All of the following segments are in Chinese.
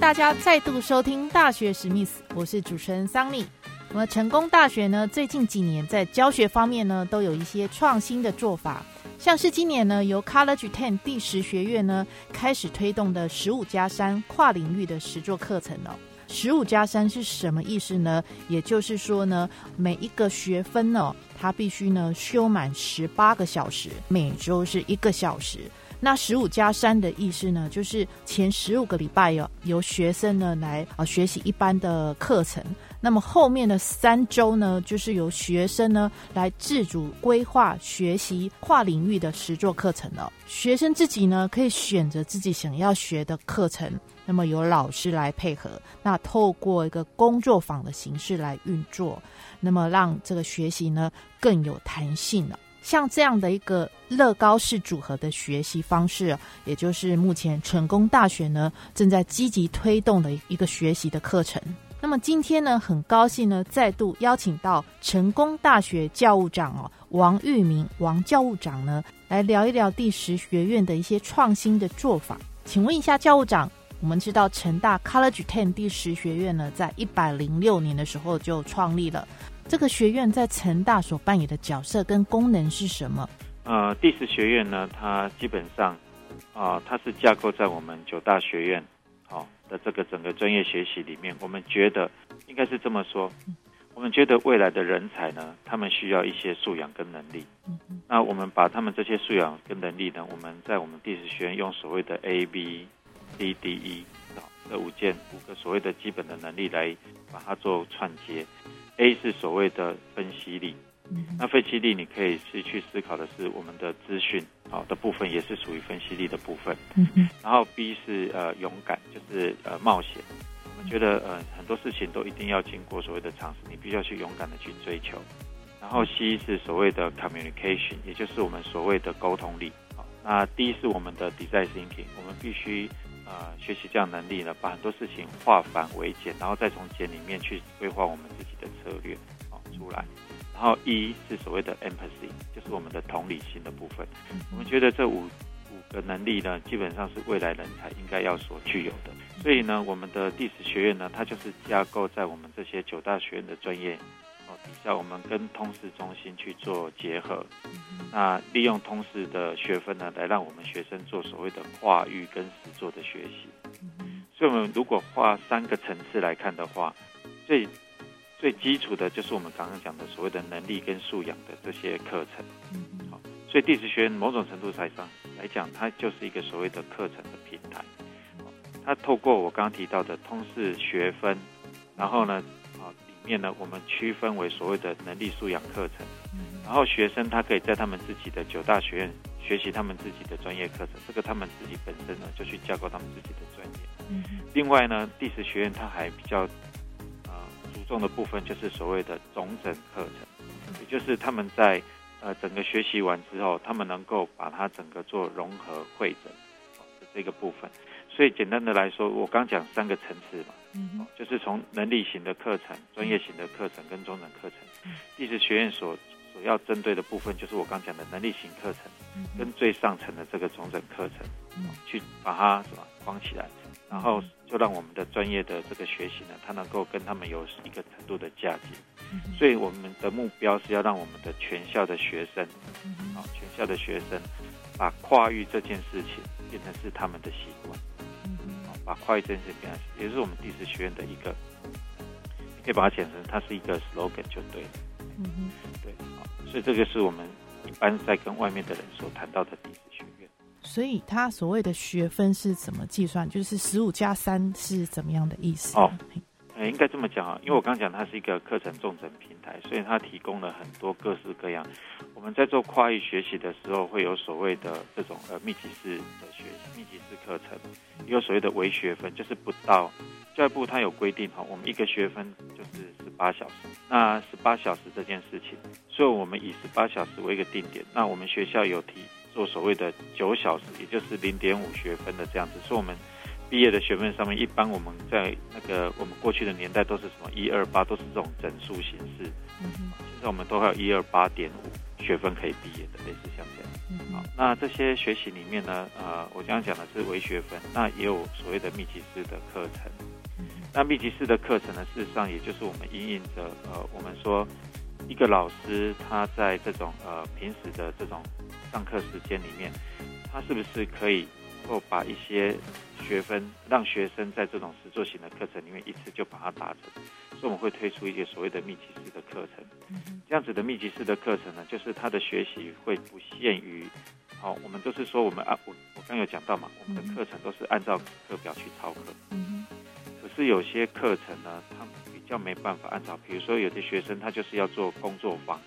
大家再度收听《大学史密斯》，我是主持人桑尼。那么成功大学呢，最近几年在教学方面呢，都有一些创新的做法，像是今年呢，由 College Ten 第十学院呢开始推动的十五加三跨领域的实作课程哦。十五加三是什么意思呢？也就是说呢，每一个学分呢，它必须呢修满十八个小时，每周是一个小时。那十五加三的意思呢，就是前十五个礼拜有由学生呢来啊学习一般的课程，那么后面的三周呢，就是由学生呢来自主规划学习跨领域的实作课程了。学生自己呢可以选择自己想要学的课程，那么由老师来配合，那透过一个工作坊的形式来运作，那么让这个学习呢更有弹性了。像这样的一个乐高式组合的学习方式，也就是目前成功大学呢正在积极推动的一个学习的课程。那么今天呢，很高兴呢再度邀请到成功大学教务长哦王玉明王教务长呢来聊一聊第十学院的一些创新的做法。请问一下教务长，我们知道成大 College Ten 第十学院呢在一百零六年的时候就创立了。这个学院在成大所扮演的角色跟功能是什么？呃，第十学院呢，它基本上啊，它是架构在我们九大学院好的这个整个专业学习里面。我们觉得应该是这么说，我们觉得未来的人才呢，他们需要一些素养跟能力。那我们把他们这些素养跟能力呢，我们在我们第十学院用所谓的 A B C D E 这五件五个所谓的基本的能力来把它做串接。A 是所谓的分析力，那分析力你可以是去思考的是我们的资讯好的部分，也是属于分析力的部分。然后 B 是呃勇敢，就是呃冒险。我们觉得呃很多事情都一定要经过所谓的尝试，你必须要去勇敢的去追求。然后 C 是所谓的 communication，也就是我们所谓的沟通力。好，那 D 是我们的 design thinking，我们必须。呃，学习这样能力呢，把很多事情化繁为简，然后再从简里面去规划我们自己的策略，哦，出来。然后一是所谓的 empathy，就是我们的同理心的部分。我们觉得这五五个能力呢，基本上是未来人才应该要所具有的。所以呢，我们的历史学院呢，它就是架构在我们这些九大学院的专业。底下我们跟通识中心去做结合，那利用通识的学分呢，来让我们学生做所谓的跨域跟实作的学习。所以，我们如果画三个层次来看的话，最最基础的就是我们刚刚讲的所谓的能力跟素养的这些课程。好，所以地质学院某种程度上来讲，它就是一个所谓的课程的平台。它透过我刚刚提到的通识学分，然后呢？面呢，我们区分为所谓的能力素养课程，然后学生他可以在他们自己的九大学院学习他们自己的专业课程，这个他们自己本身呢就去架构他们自己的专业。另外呢，第十学院它还比较呃注重的部分就是所谓的总整课程，也就是他们在呃整个学习完之后，他们能够把它整个做融合会诊的这个部分。所以简单的来说，我刚讲三个层次嘛。嗯，就是从能力型的课程、专业型的课程跟中等课程，历史学院所所要针对的部分，就是我刚讲的能力型课程，跟最上层的这个中等课程，去把它什么框起来，然后就让我们的专业的这个学习呢，它能够跟他们有一个程度的嫁接。所以我们的目标是要让我们的全校的学生，啊，全校的学生把跨域这件事情变成是他们的习惯。把跨越真实变成，也是我们第十学院的一个，你可以把它简成，它是一个 slogan 就对了。嗯哼，对，好，所以这个是我们一般在跟外面的人所谈到的第十学院。所以它所谓的学分是怎么计算？就是十五加三是怎么样的意思？哦，呃，应该这么讲啊，因为我刚讲它是一个课程重整平台，所以它提供了很多各式各样。我们在做跨域学习的时候，会有所谓的这种呃密集式的学习、密集式课程，也有所谓的微学分，就是不到教育部它有规定哈，我们一个学分就是十八小时。那十八小时这件事情，所以我们以十八小时为一个定点。那我们学校有提做所谓的九小时，也就是零点五学分的这样子，所以我们。毕业的学分上面，一般我们在那个我们过去的年代都是什么一二八，都是这种整数形式。嗯现在我们都还有一二八点五学分可以毕业的，类似像这样。嗯。好，那这些学习里面呢，呃，我刚刚讲的是微学分，那也有所谓的密集式的课程。嗯。那密集式的课程呢，事实上也就是我们因应着呃，我们说一个老师他在这种呃平时的这种上课时间里面，他是不是可以？够把一些学分让学生在这种实作型的课程里面一次就把它达成，所以我们会推出一些所谓的密集式的课程。这样子的密集式的课程呢，就是他的学习会不限于，好，我们都是说我们按我我刚有讲到嘛，我们的课程都是按照课表去操课。嗯可是有些课程呢，他比较没办法按照，比如说有些学生他就是要做工作坊，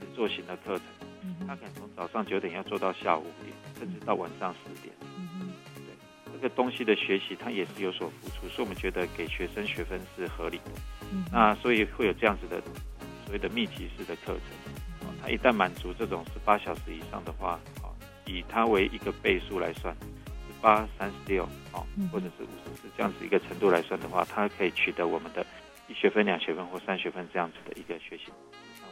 实作型的课程，他可能从早上九点要做到下午五点，甚至到晚上十个东西的学习，它也是有所付出，所以我们觉得给学生学分是合理的。那所以会有这样子的所谓的密集式的课程。它一旦满足这种十八小时以上的话，啊，以它为一个倍数来算，十八、三十六，啊，或者是五十四这样子一个程度来算的话，它可以取得我们的一学分、两学分或三学分这样子的一个学习。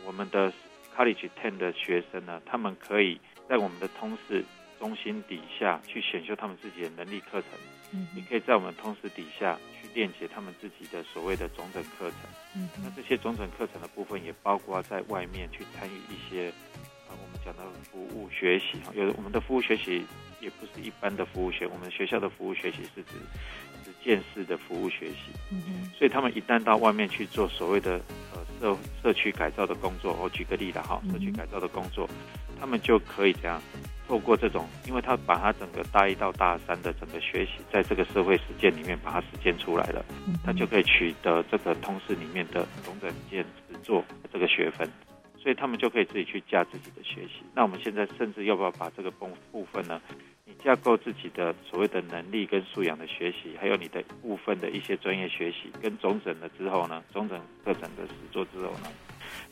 我们的 College Ten 的学生呢，他们可以在我们的通识。中心底下去选修他们自己的能力课程，嗯，你可以在我们通识底下去链接他们自己的所谓的总整课程，嗯，那这些总整课程的部分也包括在外面去参与一些，啊，我们讲的服务学习哈，有的我们的服务学习也不是一般的服务学，我们学校的服务学习是指是见识的服务学习，嗯所以他们一旦到外面去做所谓的呃社社区改造的工作，我举个例子哈，社区改造的工作，他们就可以这样。透过这种，因为他把他整个大一到大三的整个学习，在这个社会实践里面把它实践出来了，他就可以取得这个通识里面的总整件实做这个学分，所以他们就可以自己去架自己的学习。那我们现在甚至要不要把这个部部分呢？你架构自己的所谓的能力跟素养的学习，还有你的部分的一些专业学习，跟总整了之后呢，总整课程的实作之后呢，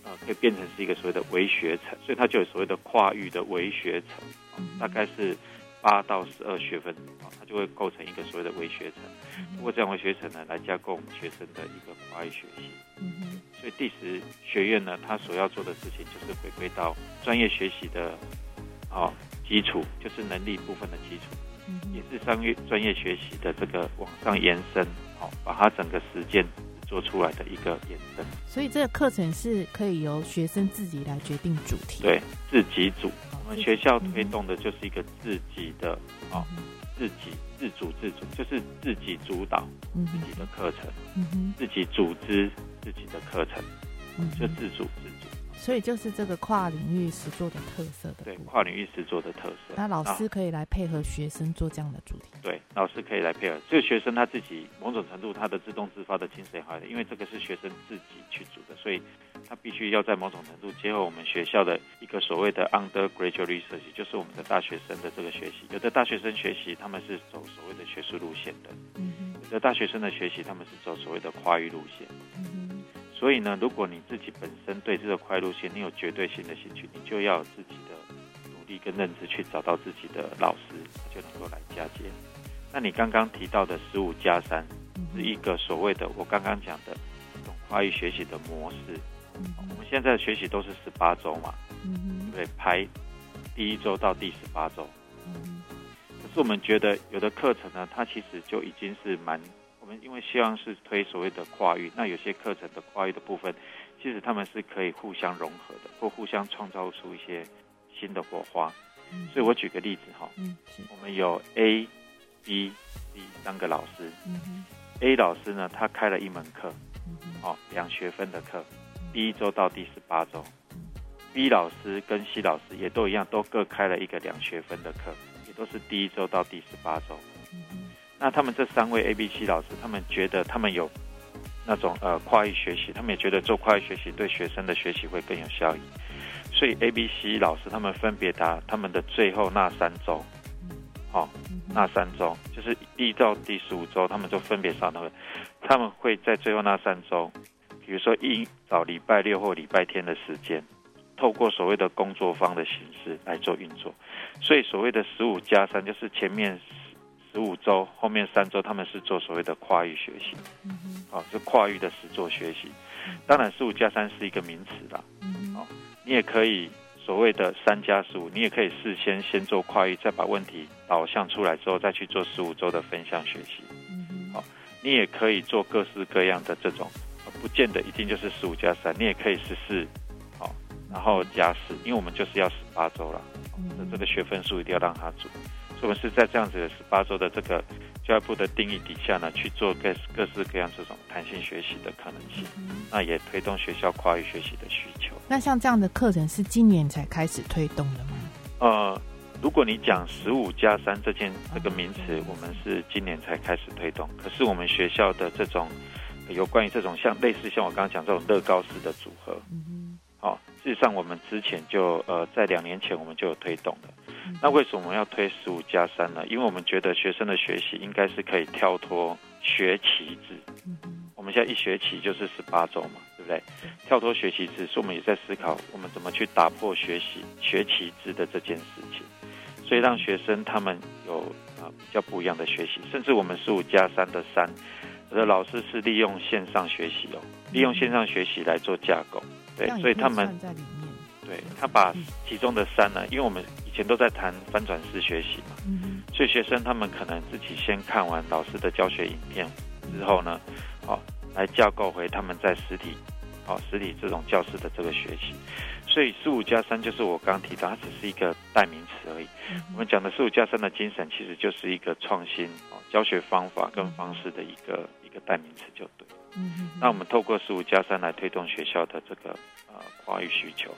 呃，可以变成是一个所谓的微学程，所以它就有所谓的跨域的微学程。大概是八到十二学分啊，它就会构成一个所谓的微学程。通过这样微学程呢，来加构我们学生的一个跨域学习。嗯所以第十学院呢，它所要做的事情就是回归到专业学习的啊基础，就是能力部分的基础，也是商业专业学习的这个往上延伸，好，把它整个实践做出来的一个延伸。所以这个课程是可以由学生自己来决定主题，对，自己组。我们学校推动的就是一个自己的啊，自己自主自主，就是自己主导自己的课程，自己组织自己的课程，就自主自主。所以就是这个跨领域实作的特色的，对跨领域实作的特色。那老师可以来配合学生做这样的主题。对，老师可以来配合。这个学生他自己某种程度他的自动自发的精神好的，因为这个是学生自己去组的，所以他必须要在某种程度结合我们学校的一个所谓的 undergraduate research，就是我们的大学生的这个学习。有的大学生学习他们是走所谓的学术路线的，嗯有的大学生的学习他们是走所谓的跨域路线。嗯所以呢，如果你自己本身对这个快路线你有绝对性的兴趣，你就要有自己的努力跟认知去找到自己的老师，就能够来嫁接。那你刚刚提到的十五加三是一个所谓的我刚刚讲的这种跨域学习的模式。我们现在的学习都是十八周嘛，对不对，排第一周到第十八周。可是我们觉得有的课程呢，它其实就已经是蛮。因为希望是推所谓的跨域，那有些课程的跨域的部分，其实他们是可以互相融合的，或互相创造出一些新的火花。所以我举个例子哈，我们有 A、B、C 三个老师。A 老师呢，他开了一门课，哦，两学分的课，第一周到第十八周。B 老师跟 C 老师也都一样，都各开了一个两学分的课，也都是第一周到第十八周。那他们这三位 A、B、C 老师，他们觉得他们有那种呃跨域学习，他们也觉得做跨域学习对学生的学习会更有效益。所以 A、B、C 老师他们分别答他们的最后那三周，好，那三周就是一到第十五周，他们就分别上那个，他们会在最后那三周，比如说一早礼拜六或礼拜天的时间，透过所谓的工作坊的形式来做运作。所以所谓的十五加三，就是前面十五周，后面三周他们是做所谓的跨域学习，好，是跨域的实作学习。当然，十五加三是一个名词啦，好。你也可以所谓的三加十五，你也可以事先先做跨域，再把问题导向出来之后，再去做十五周的分项学习。好，你也可以做各式各样的这种，不见得一定就是十五加三，你也可以十四，好，然后加四，因为我们就是要十八周了，那这个学分数一定要让他做，所以我们是在这样子的十八周的这个。教育部的定义底下呢，去做各各式各样这种弹性学习的可能性，那也推动学校跨域学习的需求。那像这样的课程是今年才开始推动的吗？呃，如果你讲十五加三这件这个名词，我们是今年才开始推动。可是我们学校的这种有关于这种像类似像我刚刚讲这种乐高式的组合，嗯，好，事实上我们之前就呃在两年前我们就有推动的。那为什么要推十五加三呢？因为我们觉得学生的学习应该是可以跳脱学期制。我们现在一学期就是十八周嘛，对不对？跳脱学期制，所以我们也在思考我们怎么去打破学习学期制的这件事情，所以让学生他们有啊比较不一样的学习。甚至我们十五加三的三，我的老师是利用线上学习哦，利用线上学习来做架构，对，所以他们对他把其中的三呢，因为我们。以前都在谈翻转式学习嘛，所以学生他们可能自己先看完老师的教学影片之后呢，好来架构回他们在实体，好实体这种教室的这个学习。所以十五加三就是我刚刚提到，它只是一个代名词而已。我们讲的十五加三的精神，其实就是一个创新哦教学方法跟方式的一个一个代名词就对。那我们透过十五加三来推动学校的这个呃跨域需求。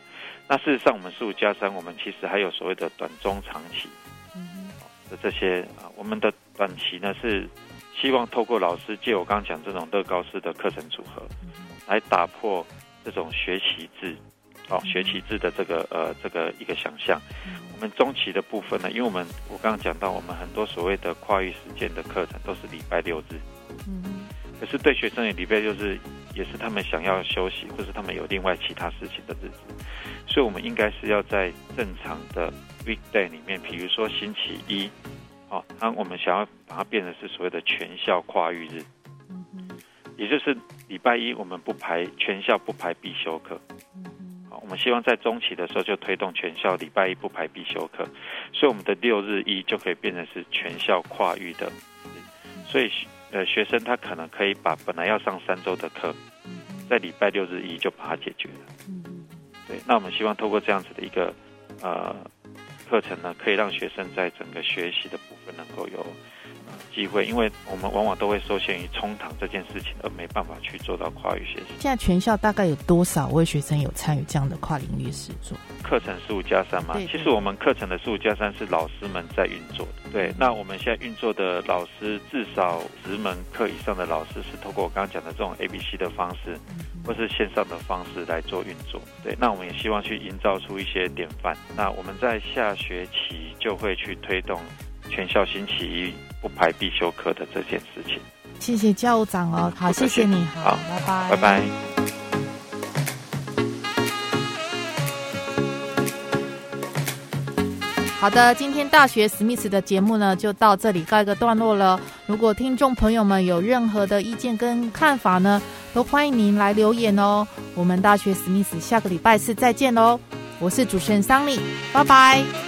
那事实上，我们十五加三，我们其实还有所谓的短中长期的这些啊。我们的短期呢是希望透过老师借我刚刚讲这种乐高式的课程组合，来打破这种学习制，哦，学习制的这个呃这个一个想象。我们中期的部分呢，因为我们我刚刚讲到，我们很多所谓的跨域实践的课程都是礼拜六日，嗯，可是对学生也礼拜六日也是他们想要休息，或是他们有另外其他事情的日子。所以，我们应该是要在正常的 weekday 里面，比如说星期一，哦，那我们想要把它变成是所谓的全校跨域日，嗯也就是礼拜一我们不排全校不排必修课，嗯好，我们希望在中期的时候就推动全校礼拜一不排必修课，所以我们的六日一就可以变成是全校跨域的，所以呃学生他可能可以把本来要上三周的课，在礼拜六日一就把它解决了。对，那我们希望透过这样子的一个呃课程呢，可以让学生在整个学习的部分能够有。机会，因为我们往往都会受限于冲堂这件事情，而没办法去做到跨域学习。现在全校大概有多少位学生有参与这样的跨领域实作？课程十五加三嘛，其实我们课程的十五加三是老师们在运作的。对，那我们现在运作的老师至少十门课以上的老师是透过我刚刚讲的这种 A B C 的方式，或是线上的方式来做运作。对，那我们也希望去营造出一些典范。那我们在下学期就会去推动。全校星期一不排必修课的这件事情，谢谢教务长哦，好，谢谢你，好，拜拜，拜拜。好的，今天大学史密斯的节目呢，就到这里告一个段落了。如果听众朋友们有任何的意见跟看法呢，都欢迎您来留言哦。我们大学史密斯下个礼拜四再见喽，我是主持人桑尼，拜拜。